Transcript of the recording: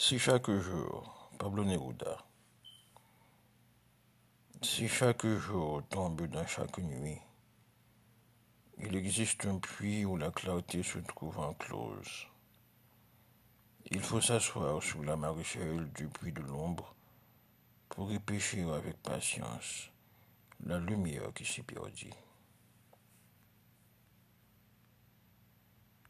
Si chaque jour, Pablo Neruda, si chaque jour tombe dans chaque nuit, il existe un puits où la clarté se trouve enclose. Il faut s'asseoir sous la maréchale du puits de l'ombre pour y pêcher avec patience la lumière qui s'y perdit.